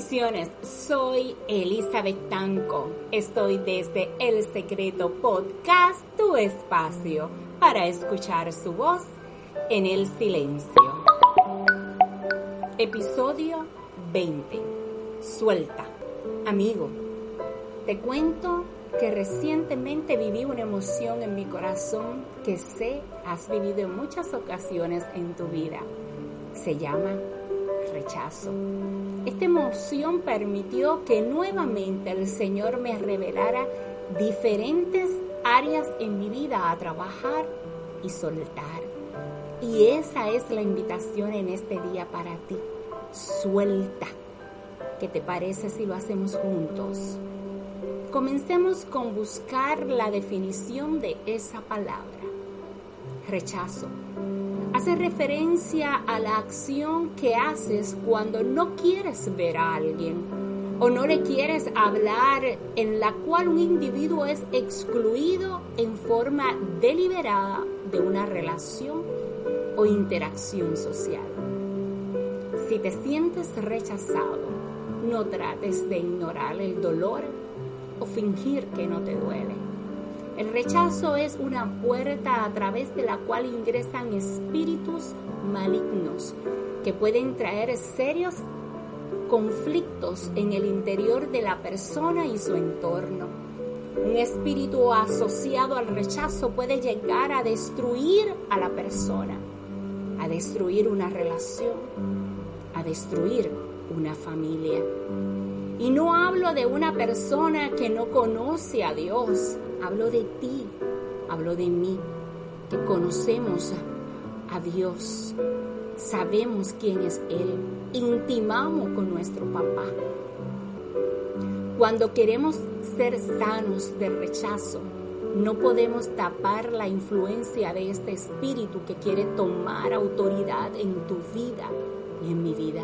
Soy Elizabeth Tanco. Estoy desde El Secreto Podcast, tu espacio para escuchar su voz en el silencio. Episodio 20. Suelta. Amigo, te cuento que recientemente viví una emoción en mi corazón que sé has vivido en muchas ocasiones en tu vida. Se llama rechazo. Esta emoción permitió que nuevamente el Señor me revelara diferentes áreas en mi vida a trabajar y soltar. Y esa es la invitación en este día para ti. Suelta. ¿Qué te parece si lo hacemos juntos? Comencemos con buscar la definición de esa palabra. Rechazo hace referencia a la acción que haces cuando no quieres ver a alguien o no le quieres hablar en la cual un individuo es excluido en forma deliberada de una relación o interacción social. Si te sientes rechazado, no trates de ignorar el dolor o fingir que no te duele el rechazo es una puerta a través de la cual ingresan espíritus malignos que pueden traer serios conflictos en el interior de la persona y su entorno. Un espíritu asociado al rechazo puede llegar a destruir a la persona, a destruir una relación, a destruir una familia. Y no hablo de una persona que no conoce a Dios, hablo de ti, hablo de mí, que conocemos a, Dios, sabemos quién es Él, intimamos con nuestro papá. Cuando queremos ser sanos de rechazo, no podemos tapar la influencia de este espíritu que quiere tomar autoridad en tu vida y en mi vida.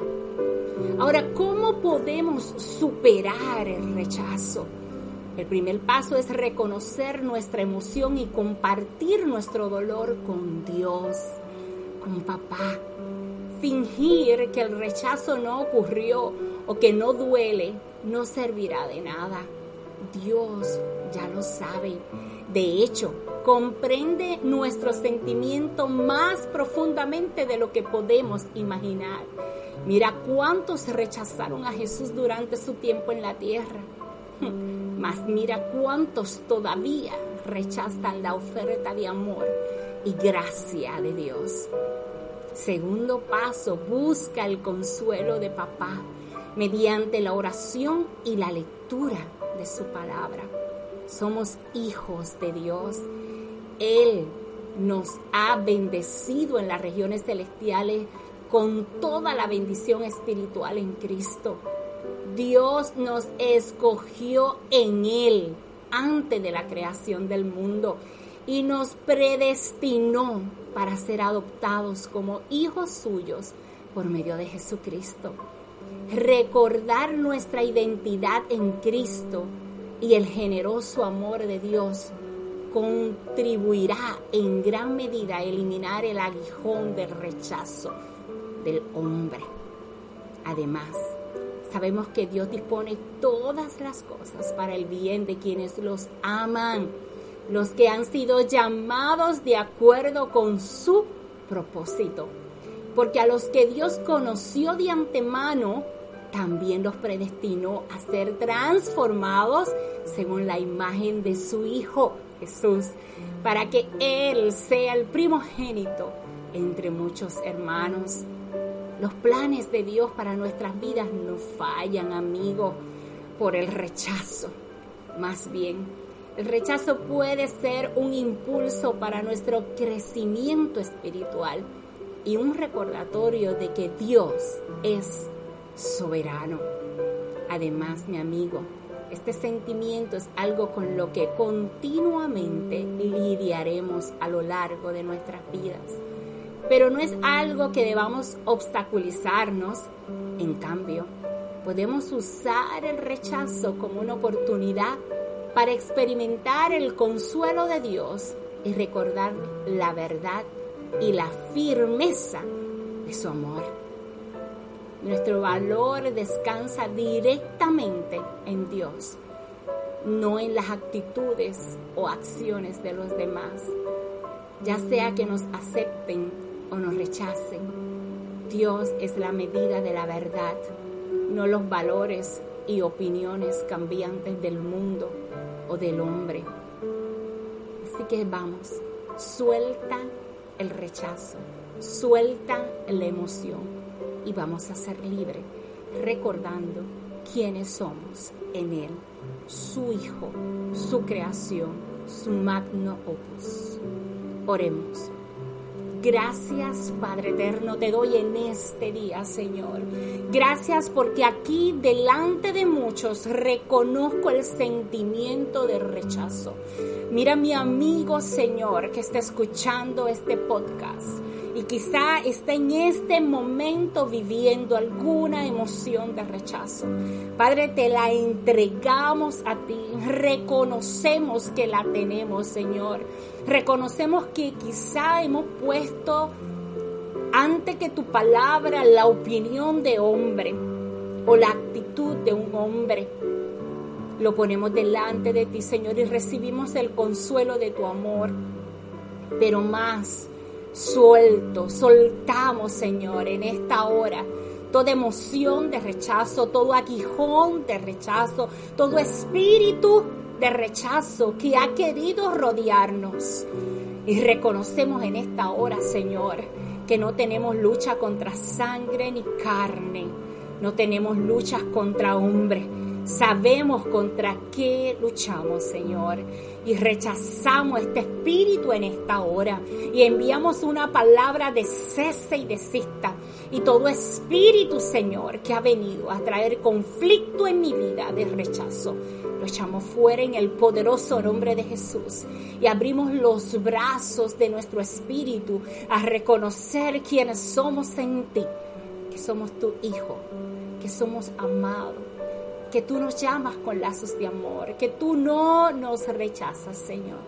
Ahora, ¿cómo podemos superar el rechazo? El primer paso es reconocer nuestra emoción y compartir nuestro dolor con Dios, con papá. Fingir que el rechazo no ocurrió o que no duele no servirá de nada. Dios ya lo sabe. De hecho, comprende nuestro sentimiento más profundamente de lo que podemos imaginar. Mira cuántos rechazaron a Jesús durante su tiempo en la tierra. Mas mira cuántos todavía rechazan la oferta de amor y gracia de Dios. Segundo paso, busca el consuelo de papá mediante la oración y la lectura de su palabra. Somos hijos de Dios. Él nos ha bendecido en las regiones celestiales con toda la bendición espiritual en Cristo. Dios nos escogió en Él antes de la creación del mundo y nos predestinó para ser adoptados como hijos suyos por medio de Jesucristo. Recordar nuestra identidad en Cristo y el generoso amor de Dios contribuirá en gran medida a eliminar el aguijón del rechazo del hombre. Además, sabemos que Dios dispone todas las cosas para el bien de quienes los aman, los que han sido llamados de acuerdo con su propósito. Porque a los que Dios conoció de antemano, también los predestinó a ser transformados según la imagen de su Hijo Jesús, para que Él sea el primogénito entre muchos hermanos. Los planes de Dios para nuestras vidas no fallan, amigos, por el rechazo. Más bien, el rechazo puede ser un impulso para nuestro crecimiento espiritual y un recordatorio de que Dios es soberano. Además, mi amigo, este sentimiento es algo con lo que continuamente lidiaremos a lo largo de nuestras vidas pero no es algo que debamos obstaculizarnos. En cambio, podemos usar el rechazo como una oportunidad para experimentar el consuelo de Dios y recordar la verdad y la firmeza de su amor. Nuestro valor descansa directamente en Dios, no en las actitudes o acciones de los demás, ya sea que nos acepten o nos rechacen. Dios es la medida de la verdad, no los valores y opiniones cambiantes del mundo o del hombre. Así que vamos, suelta el rechazo, suelta la emoción y vamos a ser libres recordando quiénes somos en Él, su Hijo, su creación, su magno opus. Oremos. Gracias, Padre Eterno, te doy en este día, Señor. Gracias porque aquí, delante de muchos, reconozco el sentimiento de rechazo. Mira mi amigo, Señor, que está escuchando este podcast y quizá está en este momento viviendo alguna emoción de rechazo. Padre, te la entregamos a ti. Reconocemos que la tenemos, Señor. Reconocemos que quizá hemos puesto ante que tu palabra la opinión de hombre o la actitud de un hombre. Lo ponemos delante de ti, Señor, y recibimos el consuelo de tu amor. Pero más, suelto, soltamos, Señor, en esta hora toda emoción de rechazo, todo aguijón de rechazo, todo espíritu de rechazo que ha querido rodearnos. Y reconocemos en esta hora, Señor, que no tenemos lucha contra sangre ni carne, no tenemos luchas contra hombre Sabemos contra qué luchamos, Señor. Y rechazamos este espíritu en esta hora. Y enviamos una palabra de cese y desista. Y todo espíritu, Señor, que ha venido a traer conflicto en mi vida de rechazo. Lo echamos fuera en el poderoso nombre de Jesús. Y abrimos los brazos de nuestro espíritu a reconocer quiénes somos en ti. Que somos tu Hijo. Que somos amados que tú nos llamas con lazos de amor, que tú no nos rechazas, Señor,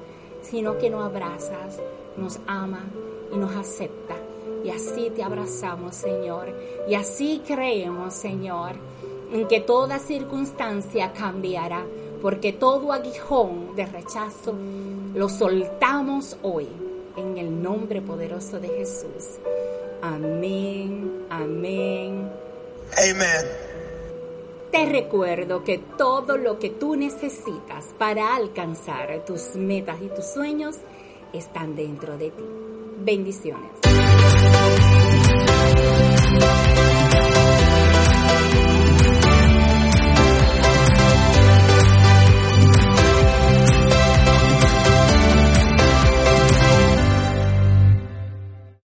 sino que nos abrazas, nos ama y nos acepta. Y así te abrazamos, Señor. Y así creemos, Señor, en que toda circunstancia cambiará, porque todo aguijón de rechazo lo soltamos hoy en el nombre poderoso de Jesús. Amén, amén. Amén. Te recuerdo que todo lo que tú necesitas para alcanzar tus metas y tus sueños están dentro de ti. Bendiciones.